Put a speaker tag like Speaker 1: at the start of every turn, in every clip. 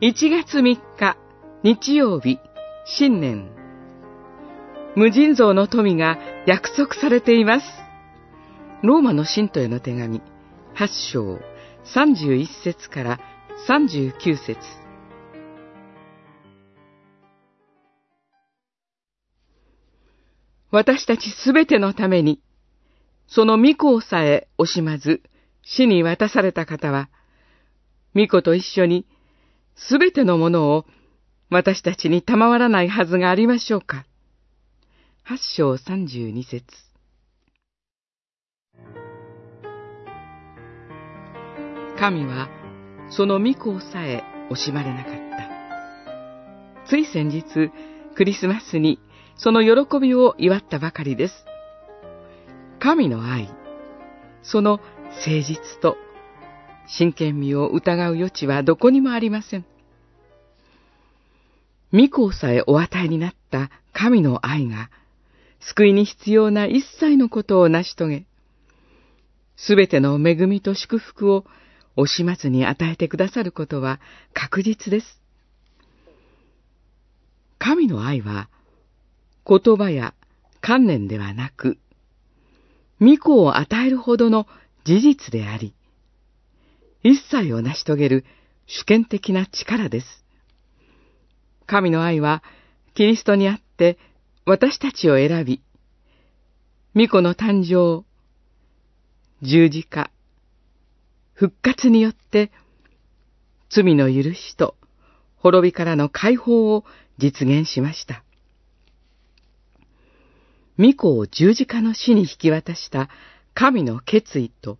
Speaker 1: 1月3日日曜日新年無尽蔵の富が約束されています。ローマの信徒への手紙8章31節から39節私たちすべてのために、その御子をさえ惜しまず死に渡された方は、御子と一緒にすべてのものを私たちに賜らないはずがありましょうか。八章三十二節神はその御子をさえ惜しまれなかった。つい先日、クリスマスにその喜びを祝ったばかりです。神の愛、その誠実と真剣味を疑う余地はどこにもありません。御子さえお与えになった神の愛が、救いに必要な一切のことを成し遂げ、すべての恵みと祝福を惜しまずに与えてくださることは確実です。神の愛は、言葉や観念ではなく、御子を与えるほどの事実であり、一切を成し遂げる主権的な力です。神の愛は、キリストにあって私たちを選び、御子の誕生、十字架、復活によって、罪の許しと滅びからの解放を実現しました。御子を十字架の死に引き渡した神の決意と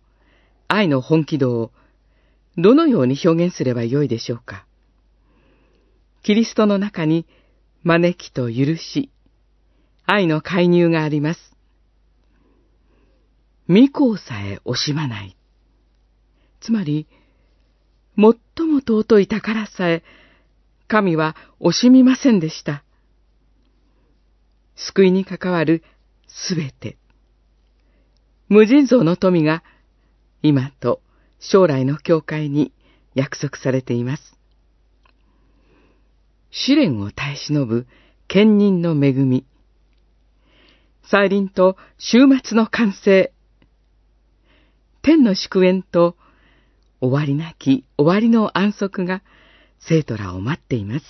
Speaker 1: 愛の本気度をどのように表現すればよいでしょうか？キリストの中に招きと許し、愛の介入があります。御子さえ惜しまない。つまり、最も尊い宝さえ、神は惜しみませんでした。救いに関わるすべて、無尽蔵の富が、今と将来の教会に約束されています。試練を耐え忍ぶ兼任の恵み。再臨と終末の完成。天の祝宴と終わりなき終わりの安息が生徒らを待っています。